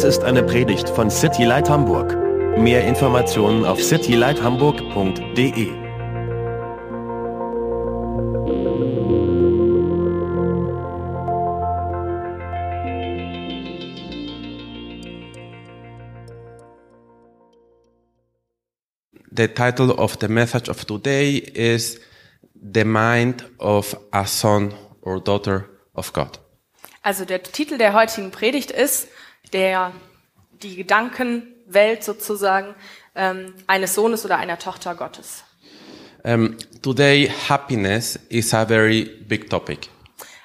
Dies ist eine Predigt von City Light Hamburg. Mehr Informationen auf citylighthamburg.de. The title of the message of today is The Mind of a Son or Daughter of God. Also der Titel der heutigen Predigt ist der die Gedankenwelt sozusagen ähm, eines Sohnes oder einer Tochter Gottes. Um, today, happiness is a very big topic.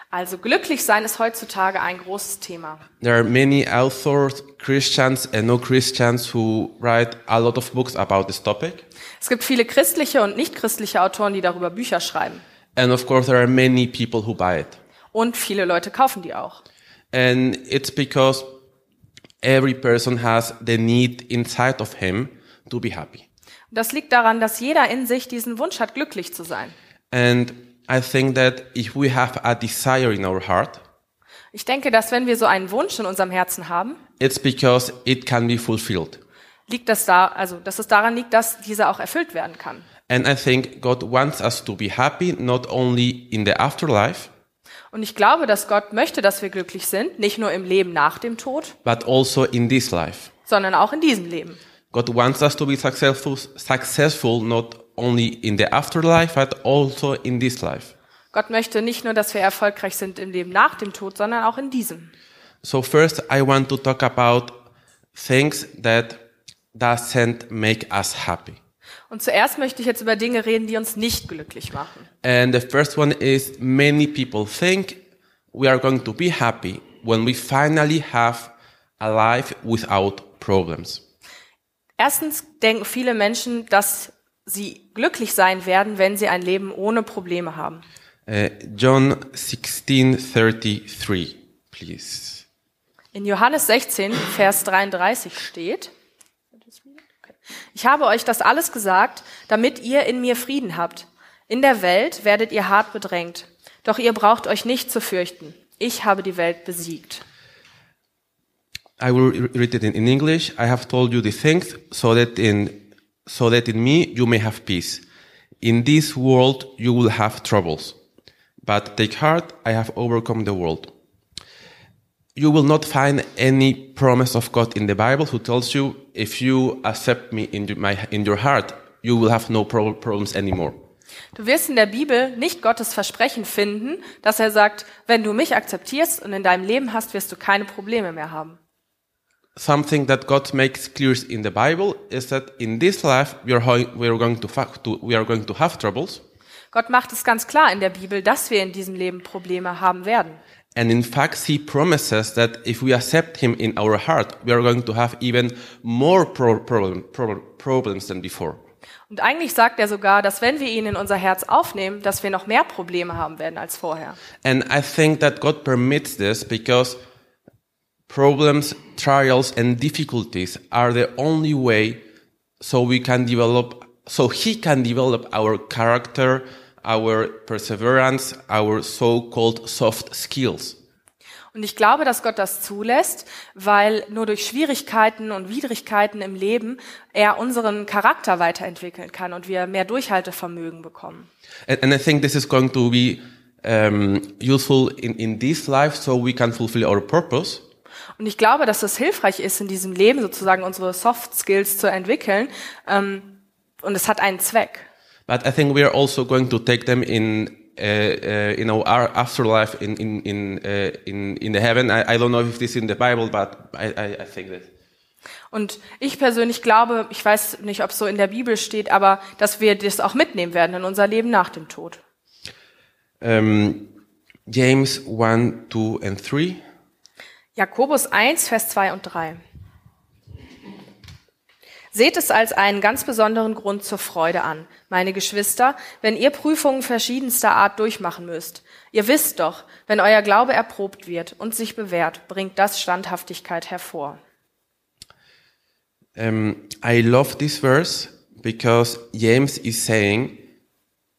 Also glücklich sein ist heutzutage ein großes Thema. There are many authors, Christians and no Christians, who write a lot of books about this topic. Es gibt viele christliche und nicht christliche Autoren, die darüber Bücher schreiben. And of course, there are many people who buy it. Und viele Leute kaufen die auch. And it's because every person has the need inside of him to be happy. Das liegt daran, dass jeder in sich diesen Wunsch hat, glücklich zu sein. And I think that if we have a desire in our heart, Ich denke, dass wenn wir so einen Wunsch in unserem Herzen haben, it's because it can be fulfilled. liegt das da, also dass es daran liegt, dass dieser auch erfüllt werden kann. And I think God wants us to be happy not only in the afterlife, Und ich glaube, dass Gott möchte, dass wir glücklich sind, nicht nur im Leben nach dem Tod, but also in this life. sondern auch in diesem Leben. God wants us to be successful, successful not only in the afterlife, but also in this life. Gott möchte nicht nur, dass wir erfolgreich sind im Leben nach dem Tod, sondern auch in diesem. So first, I want to talk about things that doesn't make us happy. Und zuerst möchte ich jetzt über Dinge reden, die uns nicht glücklich machen. And the first one is many people think we are going to be happy when we finally have a life without problems. Erstens denken viele Menschen, dass sie glücklich sein werden, wenn sie ein Leben ohne Probleme haben. Uh, John 16:33, please. In Johannes 16, Vers 33 steht, ich habe euch das alles gesagt, damit ihr in mir Frieden habt. In der Welt werdet ihr hart bedrängt, doch ihr braucht euch nicht zu fürchten. Ich habe die Welt besiegt. I will re- read it in English. I have told you the things so that in so that in me you may have peace. In this world you will have troubles, but take heart, I have overcome the world. You will not find any promise of God in the Bible who tells you if you accept me in your, my, in your heart, you will have no pro- problems anymore. Du wirst in der Bibel nicht Gottes Versprechen finden, dass er sagt, wenn du mich akzeptierst und in deinem Leben hast, wirst du keine Probleme mehr haben. Something that God makes clear in the Bible is that in this life we are, we are going to we are going to have troubles, Gott macht es ganz klar in der Bibel, dass wir in diesem Leben Probleme haben werden. And in fact, he promises that if we accept him in our heart, we are going to have even more pro- problem, pro- problems than before. Und eigentlich sagt er sogar, dass wenn wir ihn in unser Herz aufnehmen, dass wir noch mehr Probleme haben werden als vorher. And I think that God permits this because problems, trials, and difficulties are the only way so we can develop, so he can develop our character, our perseverance, our so-called soft skills. Und ich glaube, dass Gott das zulässt, weil nur durch Schwierigkeiten und Widrigkeiten im Leben er unseren Charakter weiterentwickeln kann und wir mehr Durchhaltevermögen bekommen. And, and I think this is going to be um, useful in, in this life so we can fulfill our purpose. Und ich glaube, dass es hilfreich ist, in diesem Leben sozusagen unsere Soft Skills zu entwickeln. Ähm, und es hat einen Zweck. But I think we are also going to take them in, uh, uh, in our afterlife in, in, in, uh, in, in the heaven. I, I don't know if this is in the Bible, but I, I, I think that. Und ich persönlich glaube, ich weiß nicht, ob es so in der Bibel steht, aber dass wir das auch mitnehmen werden in unser Leben nach dem Tod. Um, James 1, 2, and 3. Jakobus 1, Vers 2 und 3. Seht es als einen ganz besonderen Grund zur Freude an, meine Geschwister, wenn ihr Prüfungen verschiedenster Art durchmachen müsst. Ihr wisst doch, wenn euer Glaube erprobt wird und sich bewährt, bringt das Standhaftigkeit hervor. Um, I love this verse because James is saying,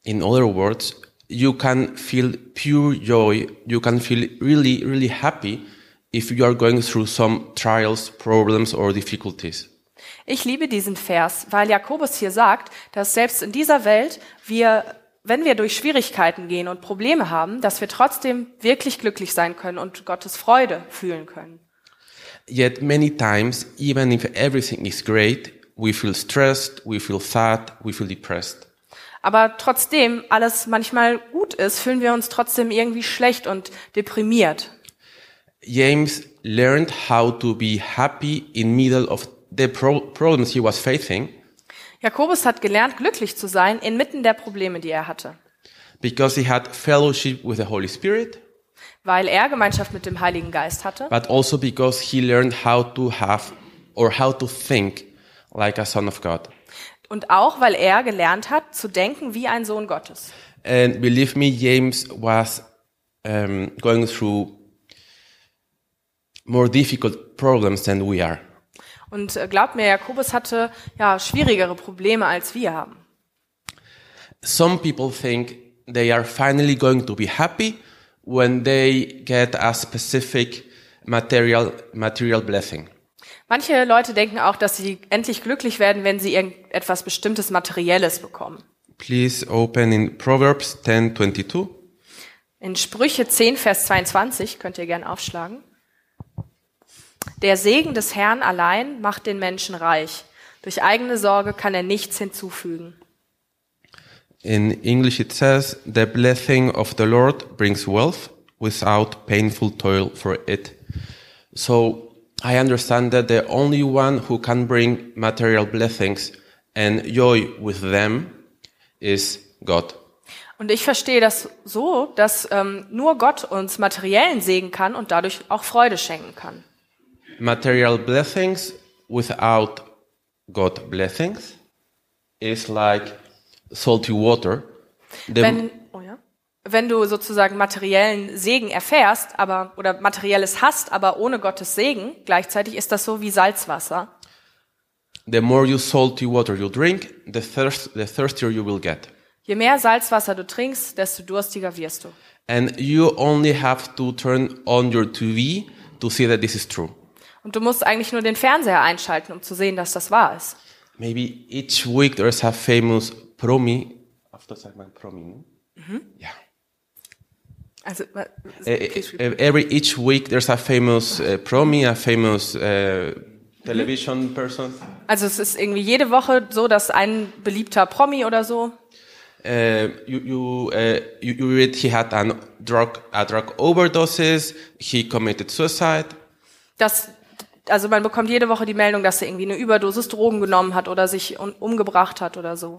in other words, you can feel pure joy, you can feel really, really happy if you are going through some trials, problems, or difficulties. Ich liebe diesen Vers, weil Jakobus hier sagt, dass selbst in dieser Welt wir, wenn wir durch Schwierigkeiten gehen und Probleme haben, dass wir trotzdem wirklich glücklich sein können und Gottes Freude fühlen können. Yet many times, even if everything is great, we feel stressed, we feel sad, we feel depressed. Aber trotzdem alles manchmal gut ist, fühlen wir uns trotzdem irgendwie schlecht und deprimiert. James learned how to be happy in middle of the pro- problems he was facing Jakobus hat gelernt, glücklich zu sein inmitten der Probleme, die er hatte, because he had fellowship with the Holy Spirit, weil er Gemeinschaft mit dem Heiligen Geist hatte, but also because he learned how to have or how to think like a son of God. und auch weil er gelernt hat, zu denken wie ein Sohn Gottes. And believe me, James was um, going through more difficult problems than we are. Und äh, glaubt mir, Jakobus hatte ja schwierigere Probleme als wir haben. Some people think they are finally going to be happy when they get a specific material material blessing. Manche Leute denken auch, dass sie endlich glücklich werden, wenn sie irgendetwas bestimmtes Materielles bekommen. Please open in Proverbs 10:22. In Sprüche 10, Vers 22 könnt ihr gern aufschlagen. Der Segen des Herrn allein macht den Menschen reich. Durch eigene Sorge kann er nichts hinzufügen. In English it says, "The blessing of the Lord brings wealth without painful toil for it." So I understand that the only one who can bring material blessings and joy with them is God. Und ich verstehe das so, dass ähm, nur Gott uns materiellen Segen kann und dadurch auch Freude schenken kann. Material blessings without God blessings is like salty water. The- Wenn, oh ja? Wenn du sozusagen materiellen Segen erfährst, aber oder materielles hast, aber ohne Gottes Segen, gleichzeitig ist das so wie Salzwasser. the more you salty water you drink, the, thirst, the thirstier you will get. Je mehr Salzwasser du trinkst, desto durstiger wirst du. And you only have to turn on your TV to see that this is true. Und du musst eigentlich nur den Fernseher einschalten, um zu sehen, dass das wahr ist. Maybe each week there's a famous promi. After segment promi. no? Yeah. Also, äh, Eh, eh, Every each week there's a famous uh, promi, a famous uh, television person. also es ist irgendwie jede Woche so, dass ein beliebter Promi oder so, Uh, you you, uh, you you read he had an drug a drug overdoses. He committed suicide. dass also man bekommt jede Woche die Meldung, dass er irgendwie eine Überdosis Drogen genommen hat oder sich umgebracht hat oder so.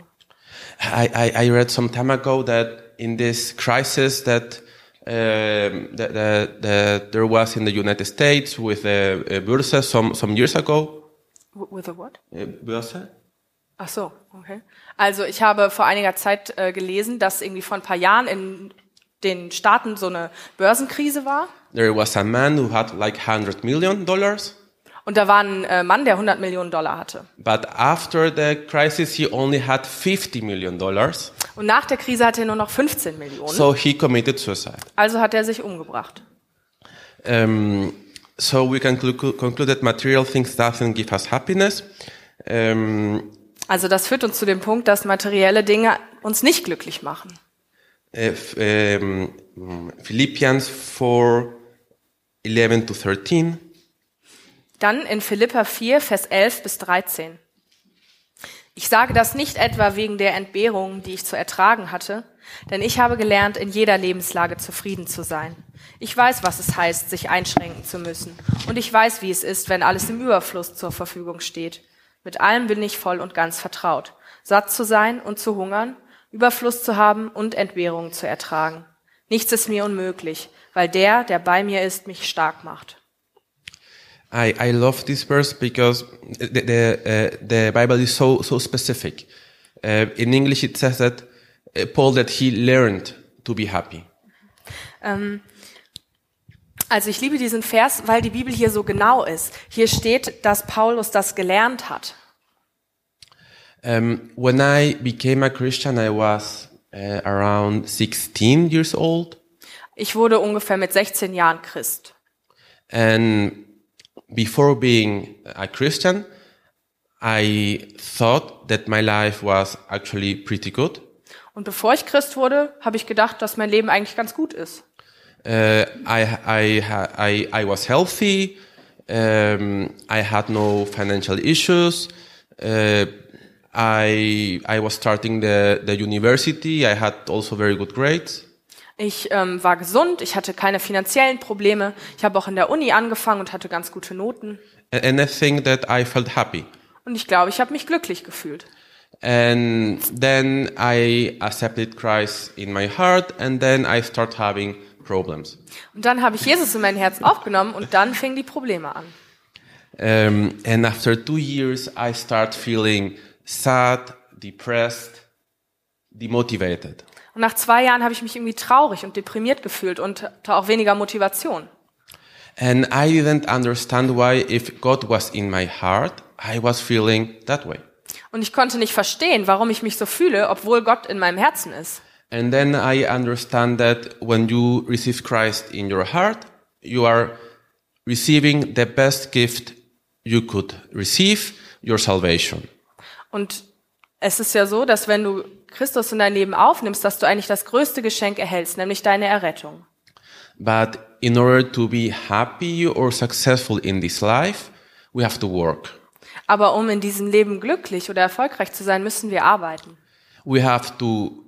I, I, I read some time ago that in this crisis that, um, that, that, that there was in the United States with the uh, Börse some, some years ago. With a what? Uh, Börse? Ach so, okay. Also ich habe vor einiger Zeit äh, gelesen, dass irgendwie vor ein paar Jahren in den Staaten so eine Börsenkrise war. There was a man who had like 100 million dollars. Und da war ein äh, Mann, der 100 Millionen Dollar hatte. But after the crisis, he only had 50 million dollars. Und nach der Krise hatte er nur noch 15 Millionen. So he committed suicide. Also hat er sich umgebracht. Um, so we can clu- conclude that material things doesn't give us happiness. Um, Also das führt uns zu dem Punkt, dass materielle Dinge uns nicht glücklich machen. Um, Philippians 4, 11 to 13. Dann in Philippa 4, Vers 11 bis 13. Ich sage das nicht etwa wegen der Entbehrung, die ich zu ertragen hatte, denn ich habe gelernt, in jeder Lebenslage zufrieden zu sein. Ich weiß, was es heißt, sich einschränken zu müssen. Und ich weiß, wie es ist, wenn alles im Überfluss zur Verfügung steht. Mit allem bin ich voll und ganz vertraut. Satt zu sein und zu hungern, Überfluss zu haben und Entbehrungen zu ertragen. Nichts ist mir unmöglich, weil der, der bei mir ist, mich stark macht. I, I love this verse because the, the, uh, the Bible is so, so specific. Uh, in English, it says that uh, Paul that he learned to be happy. Ähm, also ich liebe diesen Vers, weil die Bibel hier so genau ist. Hier steht, dass Paulus das gelernt hat. Um, when I became a Christian, I was uh, around 16 years old. Ich wurde ungefähr mit 16 Jahren Christ. And before being a Christian, I thought that my life was actually pretty good. Und bevor ich Christ wurde, habe ich gedacht, dass mein Leben eigentlich ganz gut ist. Uh, I, I, I, I was healthy. Um, I had no financial issues. Uh, I, I was starting the, the university. I had also very good grades. Ich ähm, war gesund, ich hatte keine finanziellen Probleme. Ich habe auch in der Uni angefangen und hatte ganz gute Noten. And I think that I felt happy. Und ich glaube, ich habe mich glücklich gefühlt. And then I accepted Christ in my heart, and then I start having problems. Und dann habe ich Jesus in mein Herz aufgenommen und dann fingen die Probleme an. Um, and after two years, I start feeling sad, depressed, demotivated. Und nach zwei Jahren habe ich mich irgendwie traurig und deprimiert gefühlt und hatte auch weniger Motivation. And I didn't understand why, if God was in my heart, I was feeling that way. Und ich konnte nicht verstehen, warum ich mich so fühle, obwohl Gott in meinem Herzen ist. And then I understand that when you receive Christ in your heart, you are receiving the best gift you could receive, your salvation. Und es ist ja so, dass wenn du Christus in dein Leben aufnimmst, dass du eigentlich das größte Geschenk erhältst, nämlich deine Errettung. But in order to be happy or successful in this life, we have to work. Aber um in diesem Leben glücklich oder erfolgreich zu sein, müssen wir arbeiten. We have to,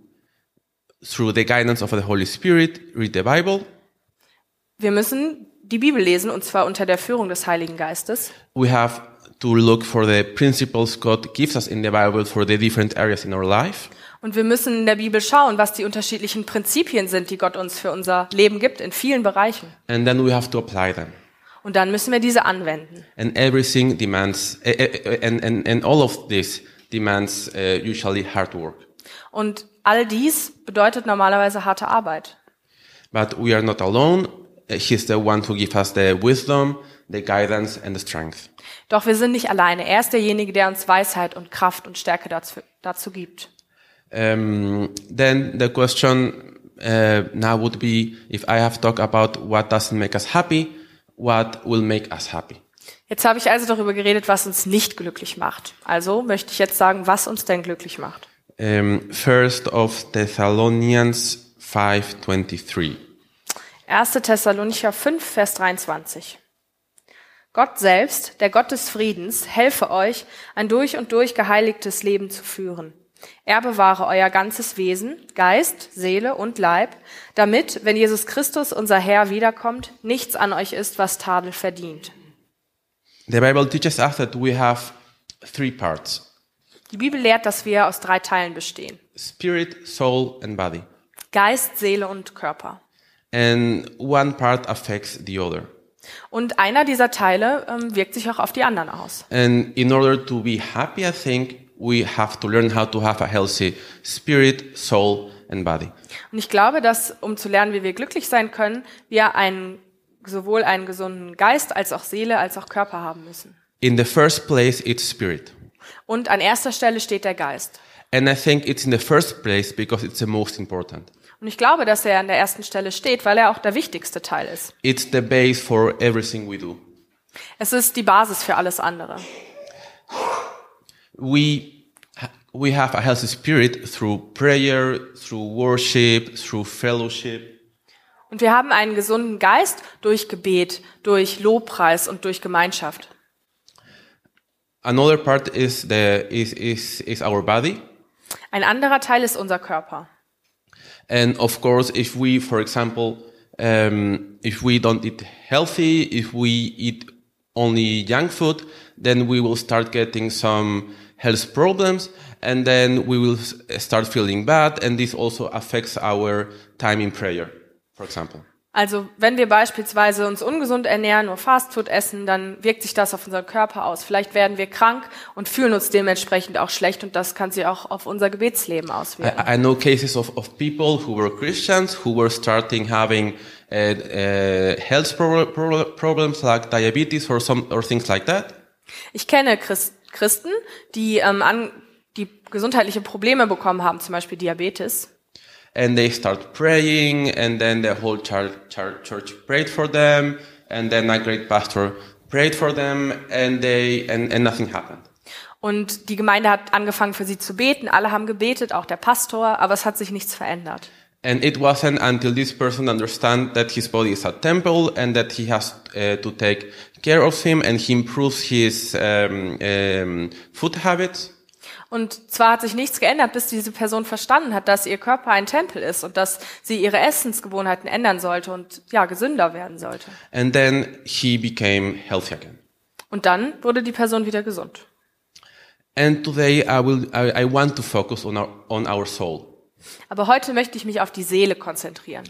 through the guidance of the Holy Spirit, read the Bible. Wir müssen die Bibel lesen, und zwar unter der Führung des Heiligen Geistes. We have to look for the principles God gives us in the Bible for the different areas in our life. Und wir müssen in der Bibel schauen, was die unterschiedlichen Prinzipien sind, die Gott uns für unser Leben gibt, in vielen Bereichen. And then we have to apply them. Und dann müssen wir diese anwenden. And everything demands, eh, eh, and, and, and all of this demands uh, usually hard work. Und all dies bedeutet normalerweise harte Arbeit. But we are not alone. He's the one who gives us the wisdom, the guidance, and the strength. Doch wir sind nicht alleine. Er ist derjenige, der uns Weisheit und Kraft und Stärke dazu, dazu gibt. Um, then the question uh, now would be, if I have talked about what doesn't make us happy, what will make us happy? Jetzt habe ich also darüber geredet, was uns nicht glücklich macht. Also möchte ich jetzt sagen, was uns denn glücklich macht. Um, first of Thessalonians 5:23. 1. Thessalonicher 5, Vers 23. Gott selbst, der Gott des Friedens, helfe euch, ein durch und durch geheiligtes Leben zu führen. Er bewahre euer ganzes Wesen, Geist, Seele und Leib, damit, wenn Jesus Christus, unser Herr, wiederkommt, nichts an euch ist, was Tadel verdient. The Bible teaches us that we have three parts: Die Bibel lehrt, dass wir aus drei Teilen bestehen. spirit, soul, and body. Geist, Seele und Körper. And one part affects the other. Und einer dieser Teile ähm, wirkt sich auch auf die anderen aus. And in order to be happy, I think we have to learn how to have a healthy spirit, soul, and body. Und ich glaube, dass, um zu lernen, wie wir glücklich sein können, wir einen, sowohl einen gesunden Geist als auch Seele als auch Körper haben müssen. In the first place, it's spirit. Und an erster Stelle steht der Geist. And I think it's in the first place because it's the most important. Und ich glaube, dass er an der ersten Stelle steht, weil er auch der wichtigste Teil ist. It's the base for everything we do. Es ist die Basis für alles andere. We, we have a healthy spirit through prayer, through worship, through fellowship. Und wir haben einen gesunden Geist durch Gebet, durch Lobpreis und durch Gemeinschaft. Another part is the is is is our body, Ein anderer Teil ist unser Körper. and of course, if we, for example, um, if we don't eat healthy, if we eat only junk food, then we will start getting some health problems, and then we will start feeling bad, and this also affects our time in prayer, for example. Also wenn wir beispielsweise uns ungesund ernähren, nur Fastfood essen, dann wirkt sich das auf unseren Körper aus. Vielleicht werden wir krank und fühlen uns dementsprechend auch schlecht und das kann sich auch auf unser Gebetsleben auswirken. I, I know cases of, of people who were Christians who were starting having uh, uh, health pro- pro- problems like diabetes or some or things like that. Ich kenne Christ Christen, die, ähm, an, die gesundheitliche Probleme bekommen haben, zum Beispiel Diabetes. And they start praying, and then the whole church, church, church prayed for them, and then a great pastor prayed for them, and they and, and nothing happened. Und die Gemeinde hat angefangen für sie zu beten. Alle haben gebetet, auch der Pastor, aber es hat sich nichts verändert. And it wasn't until this person understand that his body is a temple and that he has uh, to take care of him and he improves his um, um, food habits. Und zwar hat sich nichts geändert, bis diese Person verstanden hat, dass ihr Körper ein Tempel ist und dass sie ihre Essensgewohnheiten ändern sollte und ja, gesünder werden sollte. And then he became healthy again. Und dann wurde die Person wieder gesund. And today I will I, I want to focus on our on our soul. Aber heute möchte ich mich auf die Seele konzentrieren.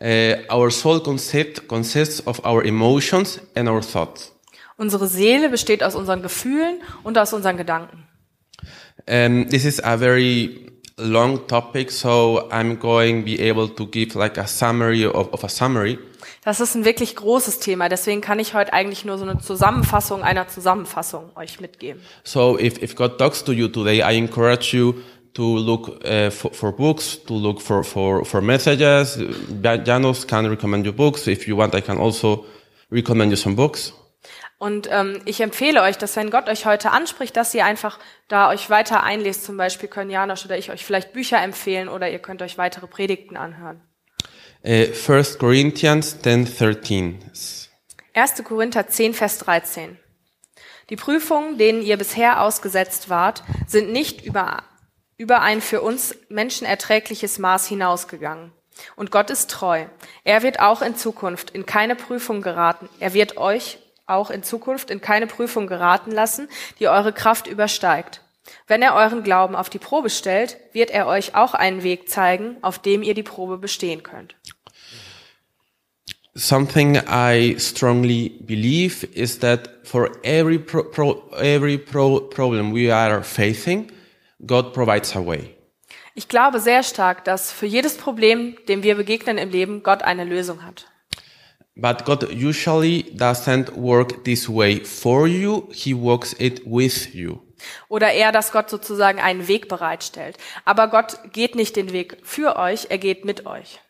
Uh, our soul concept consists of our emotions and our thoughts. Unsere Seele besteht aus unseren Gefühlen und aus unseren Gedanken. Um, this is a very long topic, so I'm going to be able to give like a summary of, of a summary. Das ist ein wirklich großes Thema, deswegen kann ich heute eigentlich nur so eine Zusammenfassung einer Zusammenfassung euch mitgeben. So if, if God talks to you today, I encourage you to look uh, for, for books, to look for, for, for messages. Ja- Janos can recommend you books. If you want, I can also recommend you some books. Und ähm, ich empfehle euch, dass wenn Gott euch heute anspricht, dass ihr einfach da euch weiter einlest. Zum Beispiel können Janosch oder ich euch vielleicht Bücher empfehlen oder ihr könnt euch weitere Predigten anhören. Uh, 1 Corinthians 10, 13. 1. Korinther 10, Vers 13. Die Prüfungen, denen ihr bisher ausgesetzt wart, sind nicht über, über ein für uns Menschen erträgliches Maß hinausgegangen. Und Gott ist treu. Er wird auch in Zukunft in keine Prüfung geraten. Er wird euch auch in Zukunft in keine Prüfung geraten lassen, die eure Kraft übersteigt. Wenn er euren Glauben auf die Probe stellt, wird er euch auch einen Weg zeigen, auf dem ihr die Probe bestehen könnt. Something I strongly believe is that for every pro, pro, every pro, problem we are facing, God provides a way. Ich glaube sehr stark, dass für jedes Problem, dem wir begegnen im Leben, Gott eine Lösung hat. But God usually doesn't work this way for you. He works it with you. Oder eher, dass Gott sozusagen einen Weg bereitstellt. Aber Gott geht nicht den Weg für euch, er geht mit euch.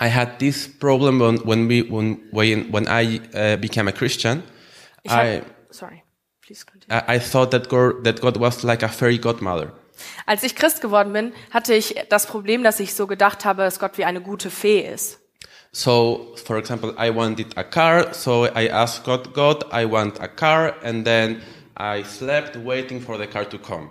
I had this problem when, when we when when, when I uh, became a Christian. Ich I, hab, sorry, please continue. I I thought that God, that God was like a fairy godmother. Als ich Christ geworden bin, hatte ich das Problem, dass ich so gedacht habe, dass Gott wie eine gute Fee ist. So, for example, I wanted a car, so I asked God, God, I want a car, and then I slept waiting for the car to come.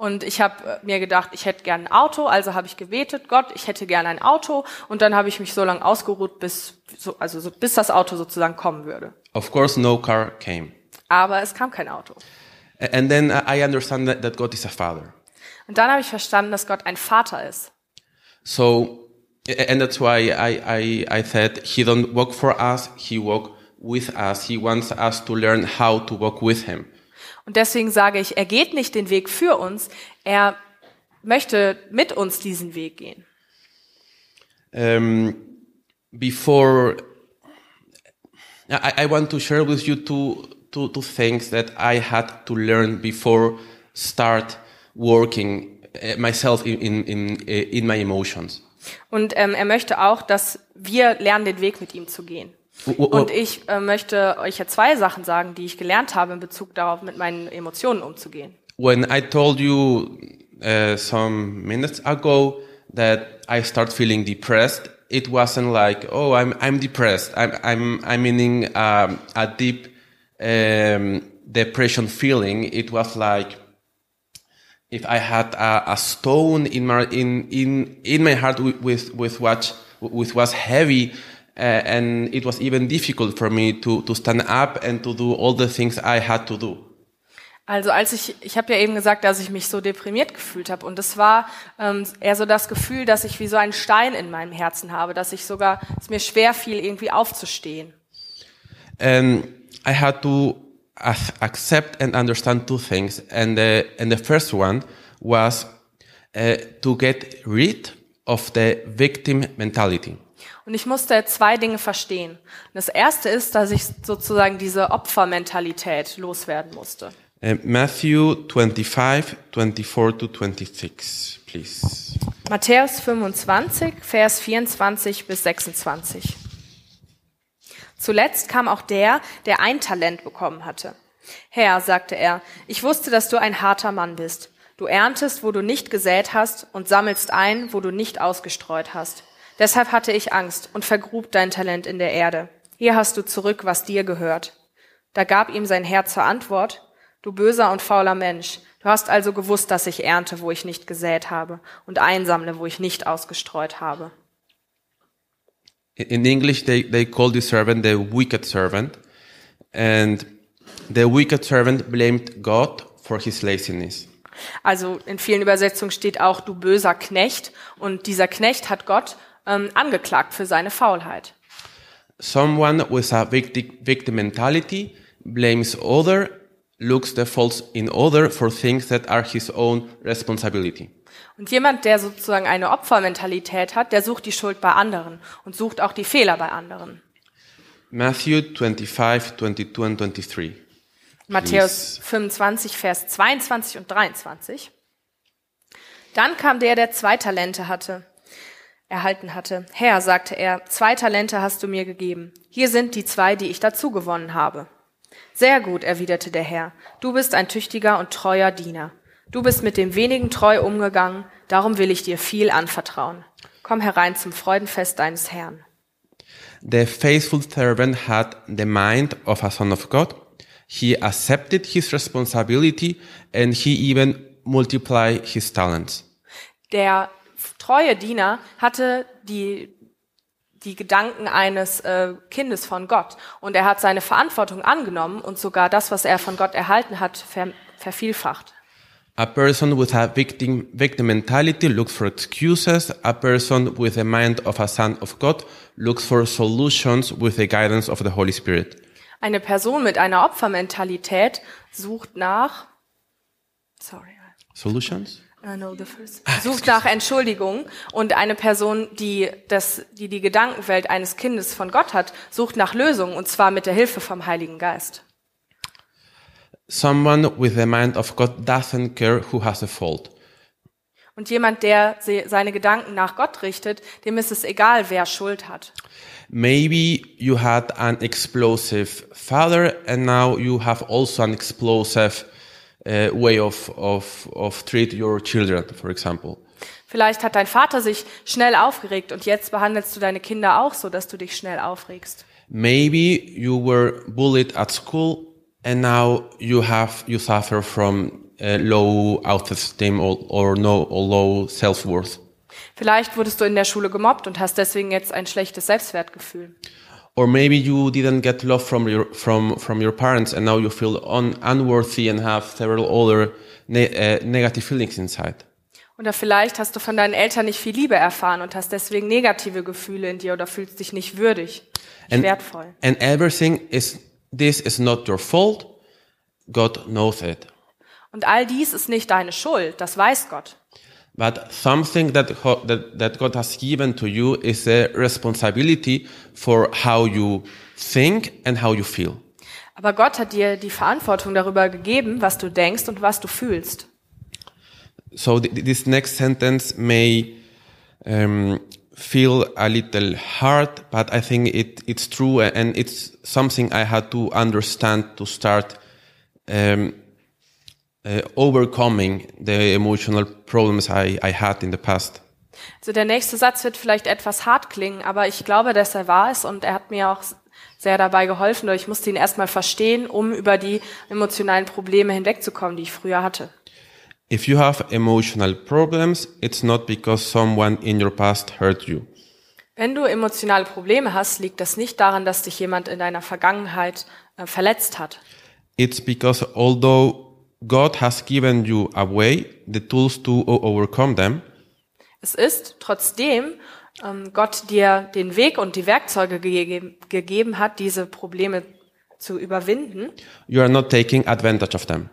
Und ich habe mir gedacht, ich hätte gern ein Auto, also habe ich gebetet, Gott, ich hätte gern ein Auto. Und dann habe ich mich so lange ausgeruht, bis, so, also so, bis das Auto sozusagen kommen würde. Of course, no car came. Aber es kam kein Auto. And then I understand that God is a father. Und dann habe ich verstanden, dass Gott ein Vater ist. So, and that's why I, I, I said he don't work for us, he work with us. He wants us to learn how to work with him. Und deswegen sage ich, er geht nicht den Weg für uns, er möchte mit uns diesen Weg gehen. Um, before, I, I want to share with you two, two, two things that I had to learn before start working uh, myself in, in, in, uh, in my emotions. Und ähm, er möchte auch, dass wir lernen, den Weg mit ihm zu gehen. Und ich äh, möchte euch ja zwei Sachen sagen, die ich gelernt habe in Bezug darauf, mit meinen Emotionen umzugehen. When I told you uh, some minutes ago that I start feeling depressed, it wasn't like, oh, I'm I'm depressed. I'm I'm I'm meaning um, a deep um, depression feeling. It was like if I had a, a stone in my in in in my heart with with, what with was heavy. Uh, and it was even difficult for me to, to stand up and to do all the things I had to do. Also als ich, ich habe ja eben gesagt, dass ich mich so deprimiert gefühlt habe und es war ähm, eher so das Gefühl, dass ich wie so einen Stein in meinem Herzen habe, dass ich sogar, es mir schwer fiel, irgendwie aufzustehen. and I had to accept and understand two things. And the, and the first one was uh, to get rid of the victim mentality. Und ich musste zwei Dinge verstehen. Und das erste ist, dass ich sozusagen diese Opfermentalität loswerden musste. Uh, Matthew 25, 24 to 26, please. Matthäus 25, Vers 24 bis 26. Zuletzt kam auch der, der ein Talent bekommen hatte. Herr, sagte er, ich wusste, dass du ein harter Mann bist. Du erntest, wo du nicht gesät hast, und sammelst ein, wo du nicht ausgestreut hast. Deshalb hatte ich Angst und vergrub dein Talent in der Erde. Hier hast du zurück, was dir gehört. Da gab ihm sein Herr zur Antwort, du böser und fauler Mensch, du hast also gewusst, dass ich ernte, wo ich nicht gesät habe, und einsammle, wo ich nicht ausgestreut habe. In English, they, they call the servant the wicked servant. And the wicked servant blamed God for his laziness. Also in vielen Übersetzungen steht auch du böser Knecht und dieser Knecht hat Gott ähm, angeklagt für seine Faulheit. Someone with a victim, victim mentality blames other, looks the faults in other for things that are his own responsibility. Und jemand, der sozusagen eine Opfermentalität hat, der sucht die Schuld bei anderen und sucht auch die Fehler bei anderen. Matthew 25, 22 and 23. Matthäus 25, Vers 22 und 23. Dann kam der, der zwei Talente hatte, erhalten hatte. Herr, sagte er, zwei Talente hast du mir gegeben. Hier sind die zwei, die ich dazu gewonnen habe. Sehr gut, erwiderte der Herr. Du bist ein tüchtiger und treuer Diener. Du bist mit dem wenigen treu umgegangen, darum will ich dir viel anvertrauen. Komm herein zum Freudenfest deines Herrn. The faithful servant had the mind of a son of God. He accepted his responsibility and he even multiplied his talents. Der treue Diener hatte die die Gedanken eines äh, Kindes von Gott und er hat seine Verantwortung angenommen und sogar das, was er von Gott erhalten hat, ver vervielfacht. A person with a victim, victim mentality looks for excuses. A person with the mind of a son of God looks for solutions with the guidance of the Holy Spirit. Eine Person mit einer Opfermentalität sucht nach sorry. Solutions? I know the first. Sucht nach Entschuldigung und eine Person, die das, die die Gedankenwelt eines Kindes von Gott hat, sucht nach Lösungen und zwar mit der Hilfe vom Heiligen Geist. Someone with the mind of God doesn't care who has a fault. Und jemand, der se- seine Gedanken nach Gott richtet, dem ist es egal, wer Schuld hat. Maybe you had an explosive father and now you have also an explosive uh, way of, of, of treat your children, for example. Vielleicht hat dein Vater sich schnell aufgeregt und jetzt behandelst du deine Kinder auch so, dass du dich schnell aufregst. Maybe you were bullied at school and now you have, you suffer from uh, low self-esteem or, or no, or low self-worth. Vielleicht wurdest du in der Schule gemobbt und hast deswegen jetzt ein schlechtes Selbstwertgefühl. Or maybe you didn't get love from your, from, from your parents and now you feel un, unworthy and have several other ne uh, negative feelings inside. Oder vielleicht hast du von deinen Eltern nicht viel Liebe erfahren und hast deswegen negative Gefühle in dir oder fühlst dich nicht würdig, nicht And, wertvoll. and everything is, this is not your fault. God knows it. Und all dies ist nicht deine Schuld, das weiß Gott. But something that, that, that God has given to you is a responsibility for how you think and how you feel. Aber Gott hat dir die Verantwortung darüber gegeben, was du denkst und was du fühlst. So th- this next sentence may um, feel a little hard, but I think it, it's true and it's something I had to understand to start um, uh, overcoming the emotional problems I, I had in the past. Also der nächste Satz wird vielleicht etwas hart klingen, aber ich glaube, dass er wahr ist und er hat mir auch sehr dabei geholfen. Ich musste ihn erstmal verstehen, um über die emotionalen Probleme hinwegzukommen, die ich früher hatte. If you have emotional problems, it's not because someone in your past hurt you. Wenn du emotionale Probleme hast, liegt das nicht daran, dass dich jemand in deiner Vergangenheit äh, verletzt hat. It's because although God has given you a way, the tools to overcome them, Es ist, trotzdem ähm, Gott dir den Weg und die Werkzeuge gegeben, gegeben hat, diese Probleme zu überwinden, you are not taking advantage of them.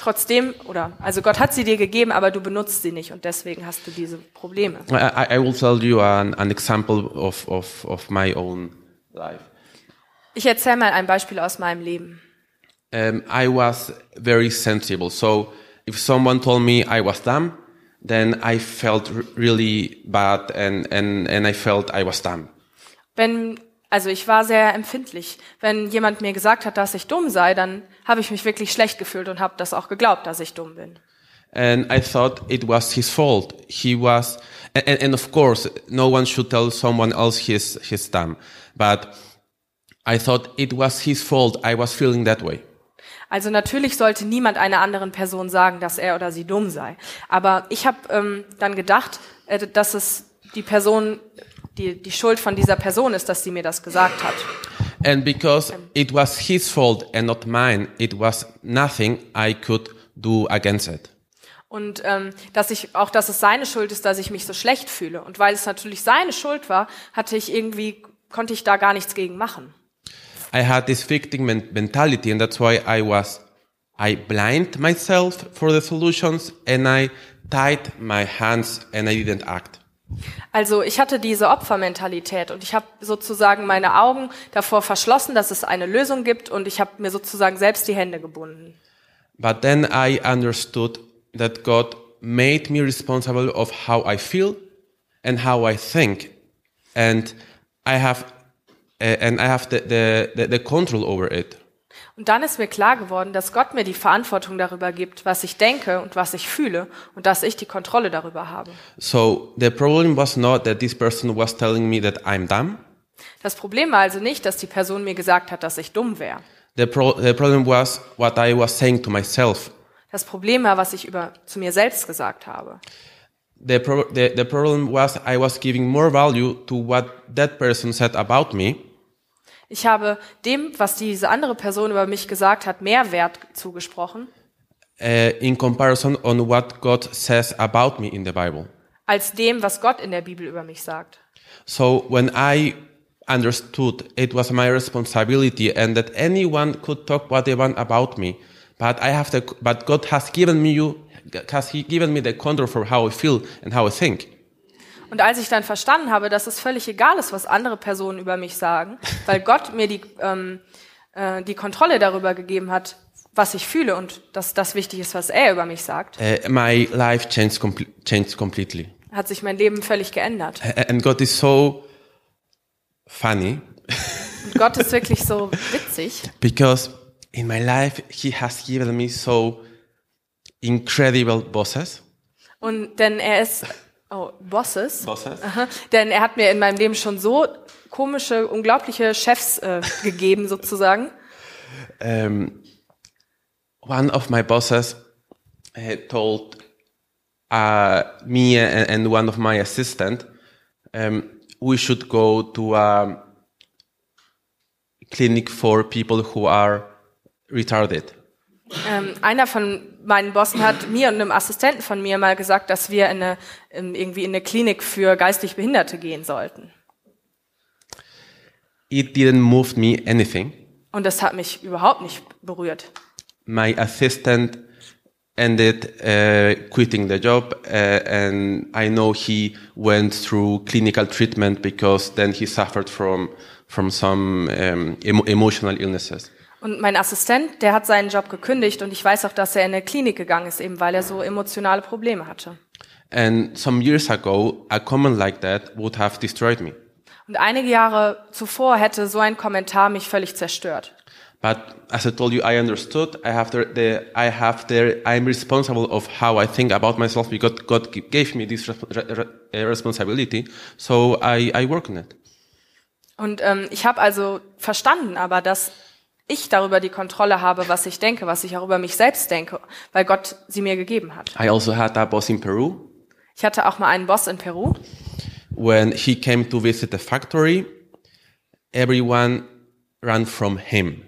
Trotzdem, oder, also Gott hat sie dir gegeben, aber du benutzt sie nicht und deswegen hast du diese Probleme. I, I- will tell you an, an example of, of, of my own life. Ich erzähle mal ein Beispiel aus meinem Leben. Um, I was very sensible. So if someone told me I was dumb, then I felt really bad and, and, and I felt I was dumb. Wenn Also ich war sehr empfindlich. Wenn jemand mir gesagt hat, dass ich dumm sei, dann habe ich mich wirklich schlecht gefühlt und habe das auch geglaubt, dass ich dumm bin. And I thought it was his fault. He was, and, and of course, no one should tell someone else he's, he's dumb. But I thought it was his fault. I was feeling that way. Also natürlich sollte niemand einer anderen Person sagen, dass er oder sie dumm sei. Aber ich habe ähm, dann gedacht, äh, dass es die Person, die, die Schuld von dieser Person ist, dass sie mir das gesagt hat. And because it was his fault and not mine, it was nothing I could do against it. Und ähm, dass ich auch, dass es seine Schuld ist, dass ich mich so schlecht fühle. Und weil es natürlich seine Schuld war, hatte ich irgendwie konnte ich da gar nichts gegen machen. I had this victim men- mentality, and that's why I was, I blind myself for the solutions, and I tied my hands and I didn't act. Also ich hatte diese Opfermentalität und ich habe sozusagen meine Augen davor verschlossen, dass es eine Lösung gibt und ich habe mir sozusagen selbst die Hände gebunden. But then I understood that God made me responsible of how I feel and how I think, and I have, uh, and I have the, the, the, the control over it. Und dann ist mir klar geworden, dass Gott mir die Verantwortung darüber gibt, was ich denke und was ich fühle und dass ich die Kontrolle darüber habe. So the problem was not that this person was telling me that I'm dumb. Das Problem war also nicht, dass die Person mir gesagt hat, dass ich dumm wäre. The, pro- the problem was what I was saying to myself. Das Problem war, was ich über zu mir selbst gesagt habe. The, pro- the, the problem was I was giving more value to what that person said about me Ich habe dem, was diese andere Person über mich gesagt hat, mehr Wert zugesprochen, uh, in comparison on what God says about me in the Bible. als dem, was Gott in der Bibel über mich sagt. So when I understood it was my responsibility and that anyone could talk what they want about me, but I have the, but God has given me you, has He given me the control for how I feel and how I think. Und als ich dann verstanden habe, dass es völlig egal ist, was andere Personen über mich sagen, weil Gott mir die, ähm, äh, die Kontrolle darüber gegeben hat, was ich fühle und dass das wichtig ist, was er über mich sagt, Uh, my life changed, comple- changed completely. hat sich mein Leben völlig geändert. A- And God is so funny Und Gott ist wirklich so witzig, because in my life He has given me so incredible bosses. und denn er ist oh, Bosses, Bosses. Aha, denn er hat mir in meinem Leben schon so komische, unglaubliche Chefs äh, gegeben sozusagen. um, one of my bosses uh, told uh, me and, and one of my assistant um, we should go to a clinic for people who are retarded. Ähm, einer von meinen Bossen hat mir und einem Assistenten von mir mal gesagt, dass wir in eine, in, irgendwie in eine Klinik für geistig Behinderte gehen sollten. It didn't move me anything. Und das hat mich überhaupt nicht berührt. My assistant ended uh, quitting the job, uh, and I know he went through clinical treatment because then he suffered from from some um, emo- emotional illnesses. Und mein Assistent, der hat seinen Job gekündigt und ich weiß auch, dass er in eine Klinik gegangen ist, eben weil er so emotionale Probleme hatte. And some years ago, a comment like that would have destroyed me. Und einige Jahre zuvor hätte so ein Kommentar mich völlig zerstört. But as I told you, I understood. I have the, the I have the, I'm responsible of how I think about myself because God gave me this uh, responsibility. So I, I work on it. Und ähm, ich habe also verstanden, aber dass ich darüber die Kontrolle habe, was ich denke, was ich auch über mich selbst denke, weil Gott sie mir gegeben hat. I also had a boss in Peru. Ich hatte auch mal einen Boss in Peru. When he came to visit the factory, everyone ran from him.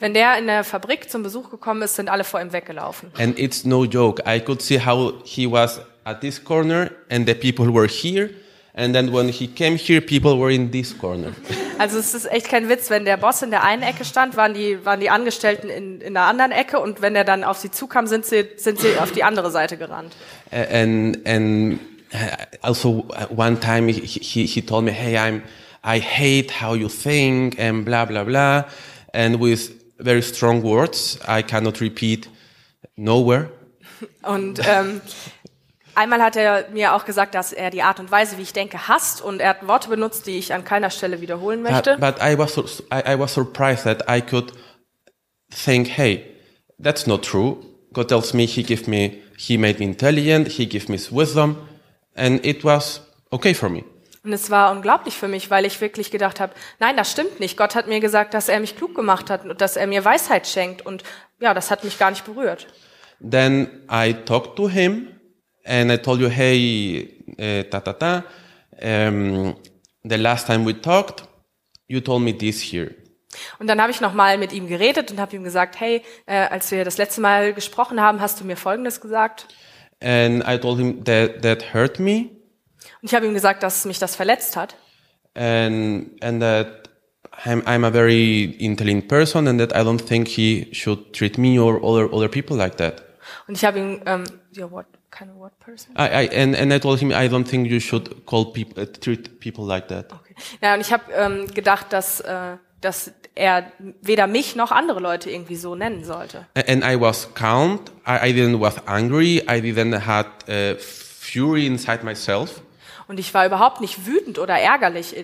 Wenn der in der Fabrik zum Besuch gekommen ist, sind alle vor ihm weggelaufen. And it's no joke. I could see how he was at this corner and the people were here. And then when he came here, people were in this corner. Also es ist echt kein Witz, wenn der Boss in der einen Ecke stand, waren die, waren die Angestellten in, in der anderen Ecke und wenn er dann auf sie zukam, sind sie, sind sie auf die andere Seite gerannt. And and uh, also uh, one time he, he he told me, "Hey, I'm I hate how you think and blah blah blah," and with very strong words I cannot repeat nowhere. Und ähm, einmal hat er mir auch gesagt, dass er die Art und Weise, wie ich denke, hasst und er hat Worte benutzt, die ich an keiner Stelle wiederholen But, möchte. but I was I, I was surprised that I could think, hey, that's not true. God tells me He give me He made me intelligent. He gives me wisdom, and it was okay for me. Und es war unglaublich für mich, weil ich wirklich gedacht habe, nein, das stimmt nicht. Gott hat mir gesagt, dass er mich klug gemacht hat und dass er mir Weisheit schenkt. Und ja, das hat mich gar nicht berührt. Then I talked to him and I told you, hey, uh, ta ta ta. Um, the last time we talked, you told me this here. Und dann habe ich nochmal mit ihm geredet und habe ihm gesagt, hey, äh, als wir das letzte Mal gesprochen haben, hast du mir Folgendes gesagt. And I told him that that hurt me Und ich habe ihm gesagt, dass mich das verletzt hat. and and that I'm I'm a very intelligent person and that I don't think he should treat me or other other people like that. Und ich habe ihm, ähm, yeah, what kind of what person? I, I and and I told him I don't think you should call people uh, treat people like that. Okay. Ja, und ich habe ähm, gedacht, dass, äh, dass er weder mich noch andere Leute irgendwie so nennen sollte. And I was calm. I, I didn't was angry. I didn't had uh, fury inside myself Und ich war überhaupt nicht wütend oder ärgerlich,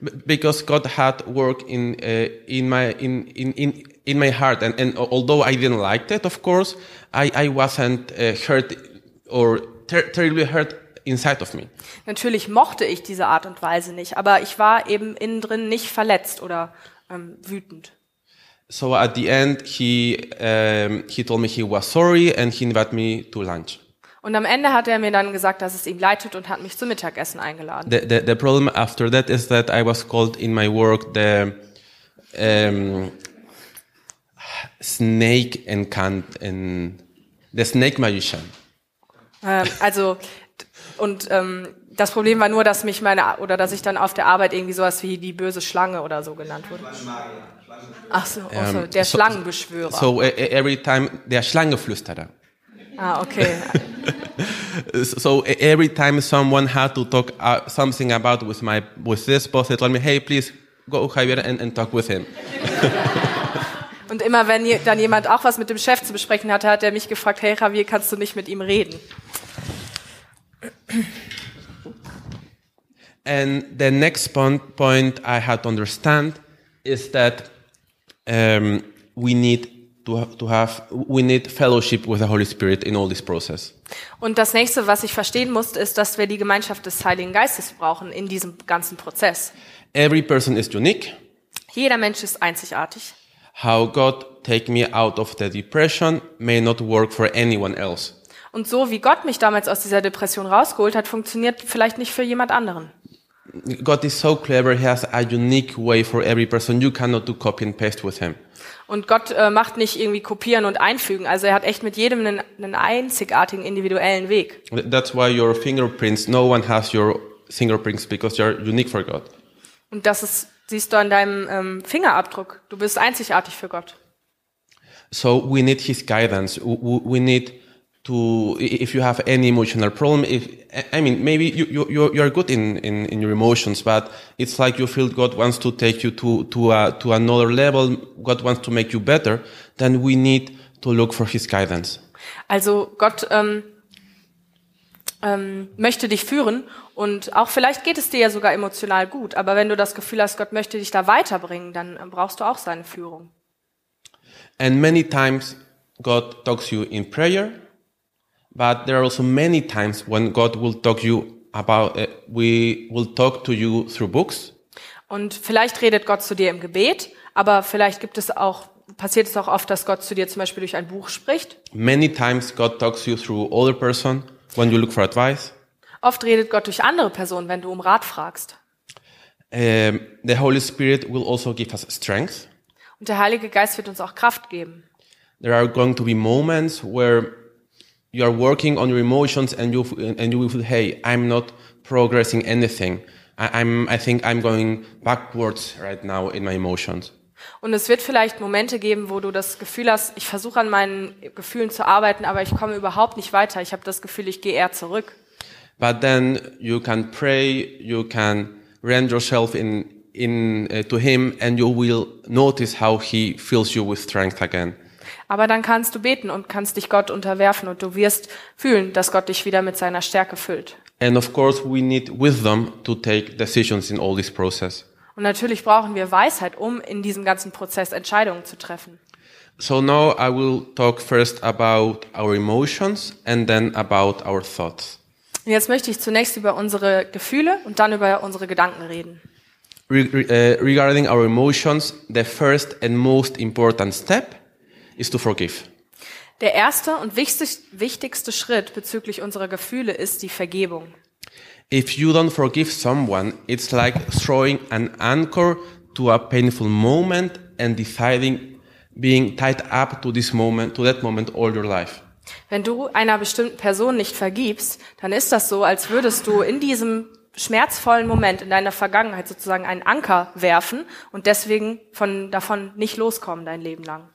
because God had work in uh, in my in, in in in my heart. And and although I didn't like that, of course, I I wasn't uh, hurt or ter- terribly hurt inside of me. Natürlich mochte ich diese Art und Weise nicht, aber ich war eben innen drin nicht verletzt oder ähm, wütend. So at the end, he um, he told me he was sorry and he invited me to lunch. Und am Ende hat er mir dann gesagt, dass es ihm leid tut und hat mich zum Mittagessen eingeladen. The, the, the problem after that is that I was called in my work the um, snake can and the snake magician. Ähm, also und ähm, das Problem war nur, dass mich meine oder dass ich dann auf der Arbeit irgendwie sowas wie die böse Schlange oder so genannt wurde. Ach so, ach so Um, der so- Schlangenbeschwörer. So uh, every time der Schlangeflüsterer. ah, okay. So e- every time someone had to talk uh, something about with my with this boss, they told me, "Hey, please go Javier and, and talk with him." Und immer wenn dann jemand auch was mit dem Chef zu besprechen hatte, hat er mich gefragt, hey Javier, kannst du nicht mit ihm reden? And the next point, point I had to understand is that um, we need to, to have we need fellowship with the Holy Spirit in all this process. Und das nächste, was ich verstehen musste, ist, dass wir die Gemeinschaft des Heiligen Geistes brauchen in diesem ganzen Prozess. Every person is unique. Jeder Mensch ist einzigartig. How God take me out of the depression may not work for anyone else. Und so wie Gott mich damals aus dieser Depression rausgeholt hat, funktioniert vielleicht nicht für jemand anderen. God is so clever; He has a unique way for every person. You cannot do copy and paste with Him. Und Gott äh, macht nicht irgendwie kopieren und einfügen. Also er hat echt mit jedem einen, einen einzigartigen individuellen Weg. That's why your fingerprints. No one has your fingerprints because you're unique for God. Und das ist, siehst du an deinem ähm, Fingerabdruck. Du bist einzigartig für Gott. So we need his guidance. We need to, if you have any emotional problem, if, I mean, maybe you, you, you're- good in, in, in your emotions, but it's like you feel God wants to take you to, to, a, to another level. God wants to make you better. Then we need to look for his guidance. Also Gott ähm, ähm, möchte dich führen und auch vielleicht geht es dir ja sogar emotional gut, aber wenn du das Gefühl hast, Gott möchte dich da weiterbringen, dann äh, brauchst du auch seine Führung. And many times God talks you in prayer, but there are also many times when God will talk you about, uh, we will talk to you through books. Und vielleicht redet Gott zu dir im Gebet, aber vielleicht gibt es auch, passiert es auch oft, dass Gott zu dir zum Beispiel durch ein Buch spricht. Many times God talks you through other person when you look for advice. Oft redet Gott durch andere Personen, wenn du um Rat fragst. Um, the Holy Spirit will also give us strength. Und der Heilige Geist wird uns auch Kraft geben. There are going to be moments where you are working on your emotions and you and you will feel, hey, I'm not progressing anything. I, I'm, I think I'm going backwards right now in my emotions. Und es wird vielleicht Momente geben, wo du das Gefühl hast, ich versuche an meinen Gefühlen zu arbeiten, aber ich komme überhaupt nicht weiter. Ich habe das Gefühl, ich gehe eher zurück. But then you can pray, you can rend yourself in, in, uh, to Him and you will notice how He fills you with strength again. Aber dann kannst du beten und kannst dich Gott unterwerfen und du wirst fühlen, dass Gott dich wieder mit seiner Stärke füllt. And of course, we need wisdom to take decisions in all this process. Und natürlich brauchen wir Weisheit, um in diesem ganzen Prozess Entscheidungen zu treffen. So now I will talk first about our emotions and then about our thoughts. Und jetzt möchte ich zunächst über unsere Gefühle und dann über unsere Gedanken reden. Re- re- uh, regarding our emotions, the first and most important step is to forgive. Der erste und wichtig, wichtigste Schritt bezüglich unserer Gefühle ist die Vergebung. If you don't forgive someone, it's like throwing an anchor to a painful moment and deciding being tied up to this moment, to that moment all your life. Wenn du einer bestimmten Person nicht vergibst, dann ist das so, als würdest du in diesem schmerzvollen Moment in deiner Vergangenheit sozusagen einen Anker werfen und deswegen von, davon nicht loskommen dein Leben lang.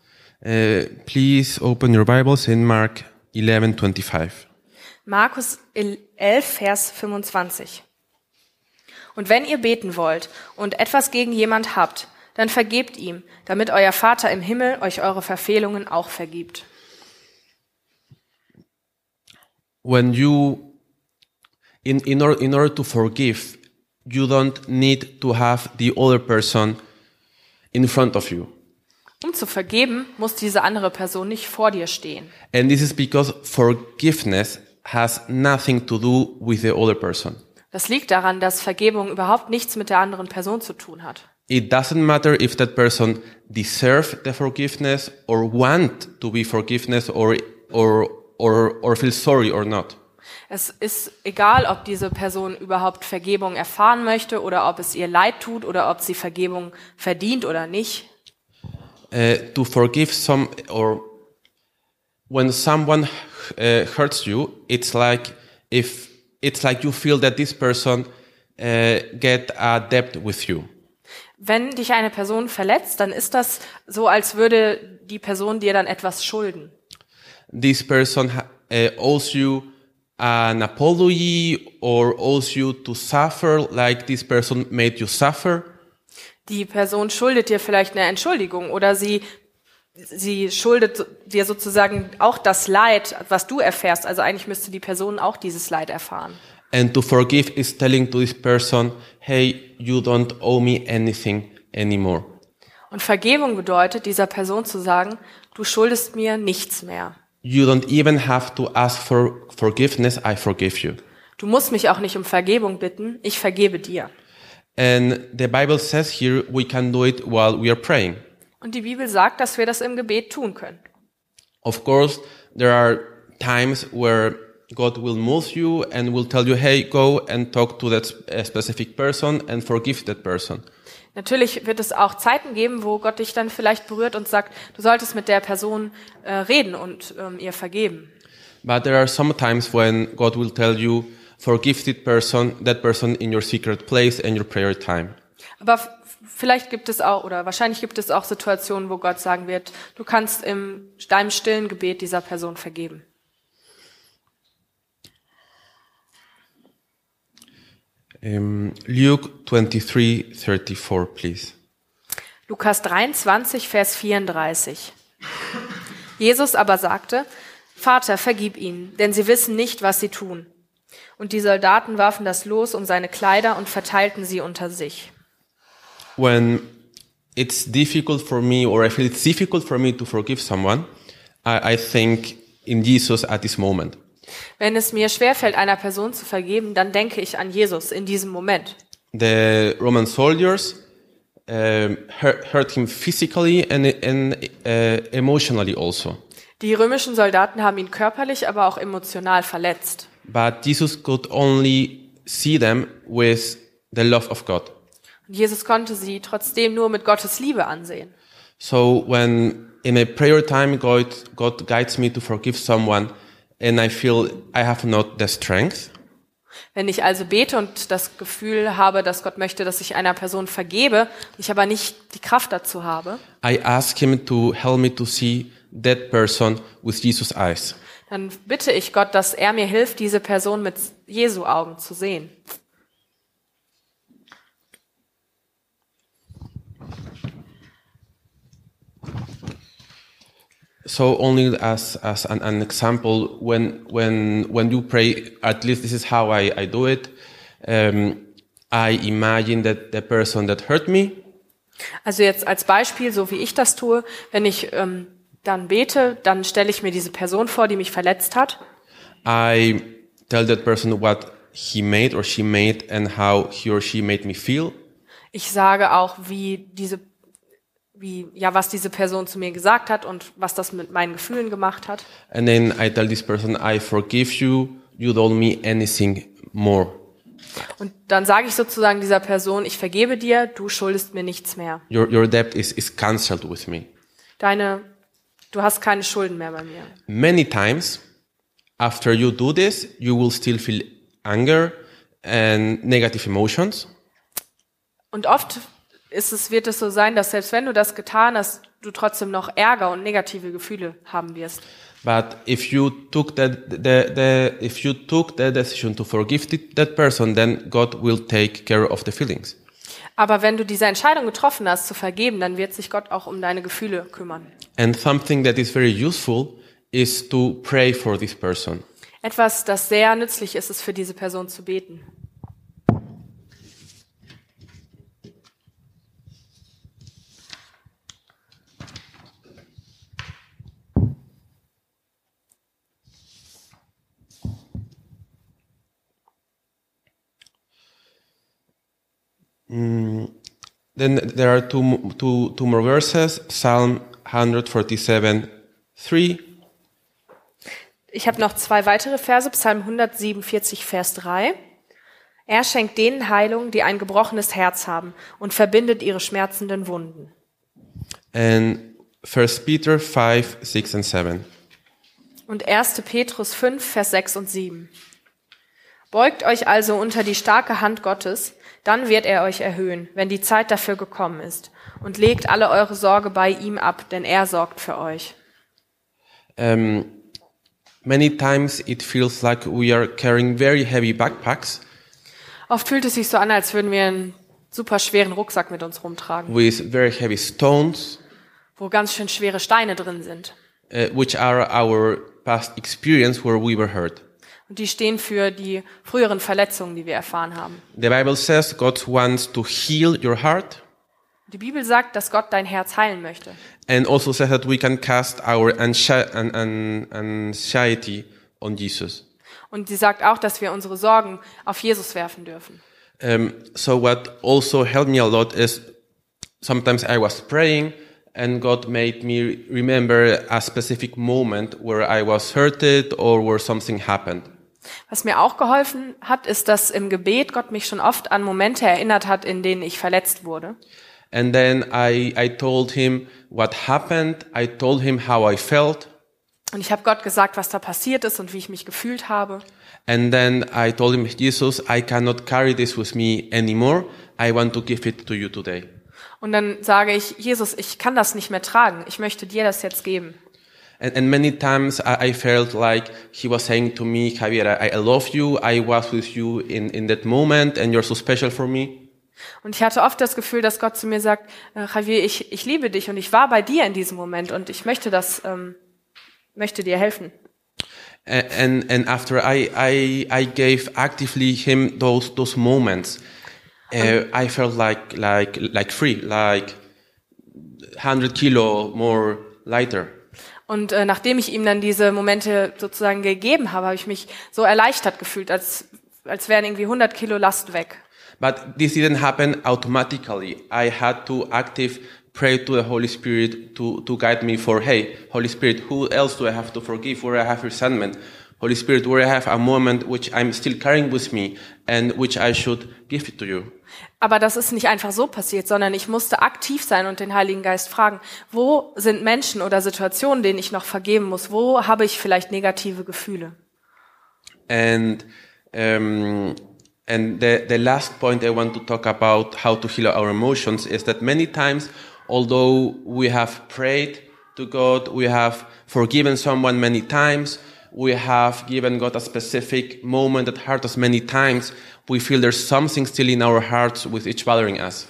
Uh, please open your Bibles in Mark 11:25. Markus 11, Vers 25. Und wenn ihr beten wollt und etwas gegen jemand habt, dann vergebt ihm, damit euer Vater im Himmel euch eure Verfehlungen auch vergibt. When you in in, or, in order to forgive, you don't need to have the other person in front of you. Um zu vergeben, muss diese andere Person nicht vor dir stehen. And this is because forgiveness has nothing to do with the other person. Das liegt daran, dass Vergebung überhaupt nichts mit der anderen Person zu tun hat. It doesn't matter if that person deserve the forgiveness or want to be forgiveness or or or or feel sorry or not. Es ist egal, ob diese Person überhaupt Vergebung erfahren möchte oder ob es ihr leid tut oder ob sie Vergebung verdient oder nicht. Uh, to forgive some or when someone uh, hurts you, it's like if it's like you feel that this person uh, get a debt with you. Wenn dich eine Person verletzt, dann ist das so, als würde die Person dir dann etwas schulden. This person uh, owes you an apology or owes you to suffer like this person made you suffer. Die Person schuldet dir vielleicht eine Entschuldigung oder sie, sie schuldet dir sozusagen auch das Leid, was du erfährst. Also eigentlich müsste die Person auch dieses Leid erfahren. And to forgive is telling to this person, hey, you don't owe me anything anymore. Und Vergebung bedeutet, dieser Person zu sagen, du schuldest mir nichts mehr. You don't even have to ask for forgiveness, I forgive you. Du musst mich auch nicht um Vergebung bitten, ich vergebe dir. And the Bible says here we can do it while we are praying. Und die Bibel sagt, dass wir das im Gebet tun können. Of course, there are times where God will move you and will tell you, hey, go and talk to that a specific person and forgive that person. Natürlich wird es auch Zeiten geben, wo Gott dich dann vielleicht berührt und sagt, du solltest mit der Person äh, reden und ähm, ihr vergeben. But there are some times when God will tell you, forgive that person, that person in your secret place and your prayer time. Aber vielleicht gibt es auch, oder wahrscheinlich gibt es auch Situationen, wo Gott sagen wird, du kannst im deinem stillen Gebet dieser Person vergeben. Um, Luke 23, 34, please. Lukas 23, Vers 34. Jesus aber sagte, Vater, vergib ihnen, denn sie wissen nicht, was sie tun. Und die Soldaten warfen das Los um seine Kleider und verteilten sie unter sich. When it's difficult for me or I feel it's difficult for me to forgive someone, I, I think in Jesus at this moment. Wenn es mir schwerfällt, einer Person zu vergeben, dann denke ich an Jesus in diesem Moment. The Roman soldiers hurt, hurt him physically and, and uh, emotionally also. Die römischen Soldaten haben ihn körperlich, aber auch emotional verletzt. But Jesus could only see them with the love of God. Jesus konnte sie trotzdem nur mit Gottes Liebe ansehen. So when in my prayer time God, God guides me to forgive someone and I feel I have not the strength, Wenn ich also bete und das Gefühl habe, dass Gott möchte, dass ich einer Person vergebe, ich aber nicht die Kraft dazu habe, I ask him to help me to see that person with Jesus' eyes. dann bitte ich Gott, dass er mir hilft, diese Person mit Jesu Augen zu sehen. So only as, as an, an example, when, when, when you pray, at least this is how I, I do it. Um, I imagine that the person that hurt me, Also jetzt als Beispiel, so wie ich das tue, wenn ich ähm, dann bete, dann stelle ich mir diese Person vor, die mich verletzt hat. I tell that person what he made or she made and how he or she made me feel. Ich sage auch, wie diese, wie, ja, was diese Person zu mir gesagt hat und was das mit meinen Gefühlen gemacht hat. And then I tell this person, I forgive you. You don't me anything more. Und dann sage ich sozusagen dieser Person, ich vergebe dir, du schuldest mir nichts mehr. Your, your debt is, is cancelled with me. Deine, du hast keine Schulden mehr bei mir. Many times, after you do this, you will still feel anger and negative emotions. Und oft ist es, wird es so sein, dass selbst wenn du das getan hast, du trotzdem noch Ärger und negative Gefühle haben wirst. But if you took that, the, the, if you took the decision to forgive th- that person, then God will take care of the feelings. Aber wenn du diese Entscheidung getroffen hast, zu vergeben, dann wird sich Gott auch um deine Gefühle kümmern. And something that is very useful is to pray for this person. Etwas, das sehr nützlich ist, ist für diese Person zu beten. Then there are two, two, two more verses. Psalm 147, 3. Ich habe noch zwei weitere Verse, Psalm 147, Vers 3. Er schenkt denen Heilung, die ein gebrochenes Herz haben und verbindet ihre schmerzenden Wunden. And 1 Peter 5, 6 and 7. Und 1. Petrus 5, Vers 6 und 7. Beugt euch also unter die starke Hand Gottes, dann wird er euch erhöhen, wenn die Zeit dafür gekommen ist. Und legt alle eure Sorge bei ihm ab, denn er sorgt für euch. Um, many times it feels like we are carrying very heavy backpacks Oft fühlt es sich so an, als würden wir einen super schweren Rucksack mit uns rumtragen, with very heavy stones, wo ganz schön schwere Steine drin sind. uh, which are our past experience where we were hurt. Und die stehen für die früheren Verletzungen, die wir erfahren haben. The Bible says God wants to heal your heart Die Bibel sagt, dass Gott dein Herz heilen möchte. and also says that we can cast our anxi- an- an- anxiety on Jesus. Und sie sagt auch, dass wir unsere Sorgen auf Jesus werfen dürfen. Um, so what also helped me a lot is sometimes I was praying and God made me remember a specific moment where I was hurted or where something happened. Was mir auch geholfen hat, ist, dass im Gebet Gott mich schon oft an Momente erinnert hat, in denen ich verletzt wurde. And then I, I told him what happened. I told him how I felt. Und ich habe Gott gesagt, was da passiert ist und wie ich mich gefühlt habe. And then I told him, Jesus, I cannot carry this with me anymore. I want to give it to you today. Und dann sage ich, Jesus, ich kann das nicht mehr tragen. Ich möchte dir das jetzt geben. And, and many times I, I felt like he was saying to me, Javier, I, I love you. I was with you in, in that moment and you're so special for me. Und ich hatte oft das Gefühl, dass Gott zu mir sagt, äh, Javier, ich, ich liebe dich und ich war bei dir in diesem Moment und ich möchte das, ähm, möchte dir helfen. And, and after I, I, I gave actively him those, those moments, uh, I felt like, like, like free, like 100 kilo more lighter. Und äh, nachdem ich ihm dann diese Momente sozusagen gegeben habe, habe ich mich so erleichtert gefühlt, als, als wären irgendwie 100 Kilo Last weg. But this didn't happen automatically. I had to active pray to the Holy Spirit to, to guide me for, hey, Holy Spirit, who else do I have to forgive where I have resentment? Holy Spirit, where I have a moment which I'm still carrying with me and which I should give it to you. Aber das ist nicht einfach so passiert, sondern ich musste aktiv sein und den Heiligen Geist fragen, wo sind Menschen oder Situationen, denen ich noch vergeben muss? Wo habe ich vielleicht negative Gefühle? And um, and the the last point I want to talk about how to heal our emotions is that many times, although we have prayed to God, we have forgiven someone many times, we have given God a specific moment that hurt us many times, we feel there's something still in our hearts with each bothering us.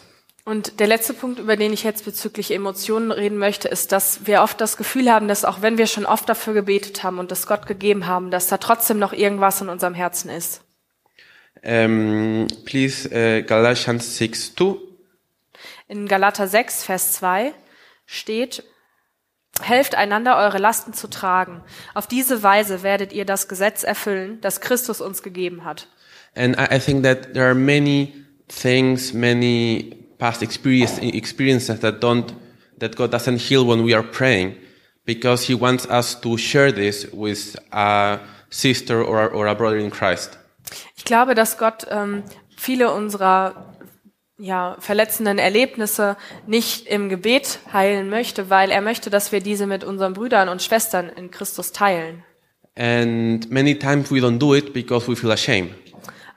Und der letzte Punkt, über den ich jetzt bezüglich Emotionen reden möchte, ist, dass wir oft das Gefühl haben, dass auch wenn wir schon oft dafür gebetet haben und das Gott gegeben haben, dass da trotzdem noch irgendwas in unserem Herzen ist. Um, please, uh, Galatians 6 2. In Galater 6, Vers 2 steht, Helft einander, eure Lasten zu tragen. Auf diese Weise werdet ihr das Gesetz erfüllen, das Christus uns gegeben hat. And I, I think that there are many things, many past experience, experiences that don't, that God doesn't heal when we are praying, because He wants us to share this with a sister or, a- or a brother in Christ. Ich glaube, dass Gott ähm, viele unserer ja, verletzenden Erlebnisse nicht im Gebet heilen möchte, weil er möchte, dass wir diese mit unseren Brüdern und Schwestern in Christus teilen. And many times we don't do it because we feel ashamed.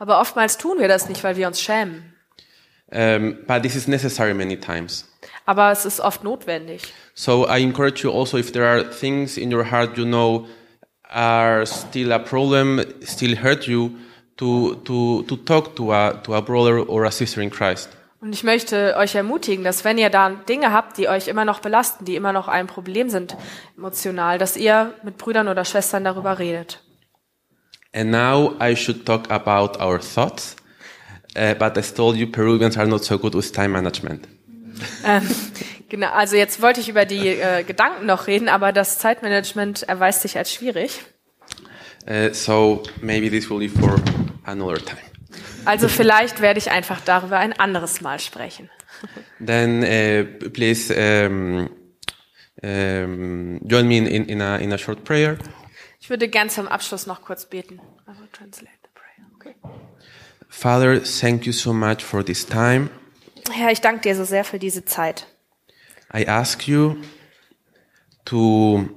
Aber oftmals tun wir das nicht, weil wir uns schämen. Um, but this is necessary many times. Aber es ist oft notwendig. So I encourage you also if there are things in your heart you know are still a problem, still hurt you, to, to, to talk to a, to a brother or a sister in Christ. Und ich möchte euch ermutigen, dass wenn ihr da Dinge habt, die euch immer noch belasten, die immer noch ein Problem sind emotional, dass ihr mit Brüdern oder Schwestern darüber redet. And now I should talk about our thoughts. Uh, but as told you, Peruvians are not so good with time management. Ähm, genau, also jetzt wollte ich über die äh, Gedanken noch reden, aber das Zeitmanagement erweist sich als schwierig. Uh, so maybe this will be for another time. Also vielleicht werde ich einfach darüber ein anderes Mal sprechen. Then uh, please um, um, join me in, in, a, in a short prayer. Ich würde gern zum Abschluss noch kurz beten. I will translate the prayer. Okay. Father, thank you so much for this time. Herr, ich danke dir so sehr für diese Zeit. I ask you to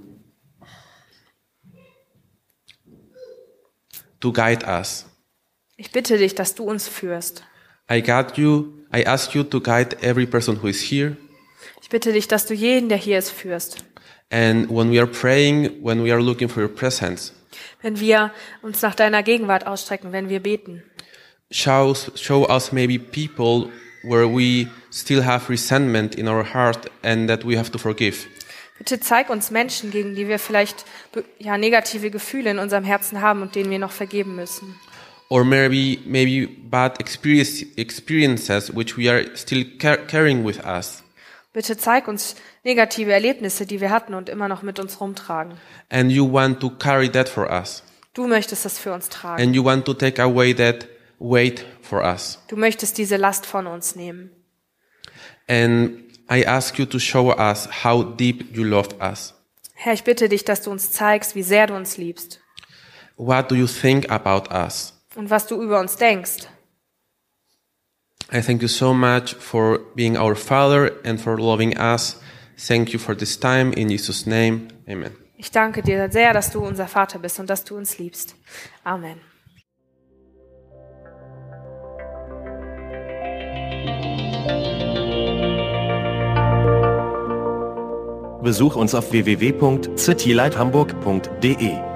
to guide us. Ich bitte dich, dass du uns führst. I guide you. I ask you to guide every person who is here. Ich bitte dich, dass du jeden, der hier ist, führst. And when we are praying, when we are looking for your presence, Wenn wir uns nach deiner Gegenwart ausstrecken, wenn wir beten. show show us maybe people where we still have resentment in our heart and that we have to forgive. Bitte zeig uns Menschen, gegen die wir vielleicht ja, negative Gefühle in unserem Herzen haben und denen wir noch vergeben müssen. Or maybe maybe bad experience, experiences which we are still car- carrying with us. Bitte zeig uns negative Erlebnisse, die wir hatten und immer noch mit uns rumtragen. and you want to carry that for us Du möchtest es für uns tragen. and you want to take away that weight for us Du möchtest diese Last von uns nehmen. and i ask you to show us how deep you loved us Herr, ich bitte dich, dass du uns zeigst, wie sehr du uns liebst what do you think about us und was du über uns denkst. I thank you so much for being our father and for loving us thank you for this time in jesus name amen Ich danke dir sehr, dass du unser Vater bist und dass du uns liebst. Amen. Besuch uns auf www.citylighthamburg.de.